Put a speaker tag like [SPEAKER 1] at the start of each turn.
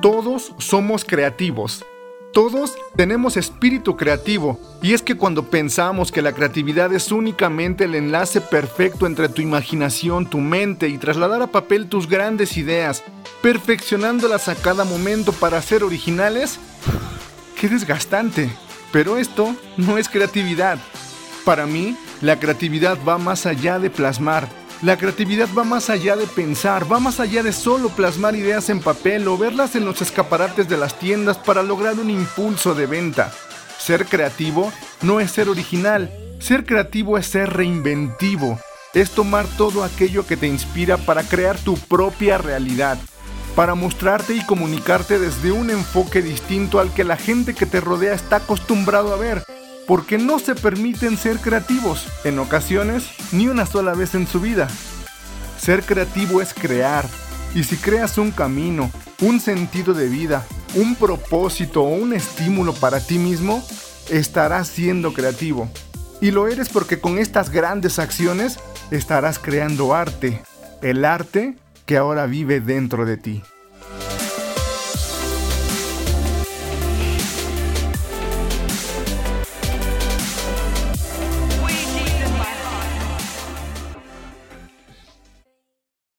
[SPEAKER 1] Todos somos creativos. Todos tenemos espíritu creativo y es que cuando pensamos que la creatividad es únicamente el enlace perfecto entre tu imaginación, tu mente y trasladar a papel tus grandes ideas, perfeccionándolas a cada momento para ser originales, qué desgastante. Pero esto no es creatividad. Para mí, la creatividad va más allá de plasmar, la creatividad va más allá de pensar, va más allá de solo plasmar ideas en papel o verlas en los escaparates de las tiendas para lograr un impulso de venta. Ser creativo no es ser original, ser creativo es ser reinventivo, es tomar todo aquello que te inspira para crear tu propia realidad, para mostrarte y comunicarte desde un enfoque distinto al que la gente que te rodea está acostumbrado a ver porque no se permiten ser creativos, en ocasiones ni una sola vez en su vida. Ser creativo es crear, y si creas un camino, un sentido de vida, un propósito o un estímulo para ti mismo, estarás siendo creativo. Y lo eres porque con estas grandes acciones estarás creando arte, el arte que ahora vive dentro de ti.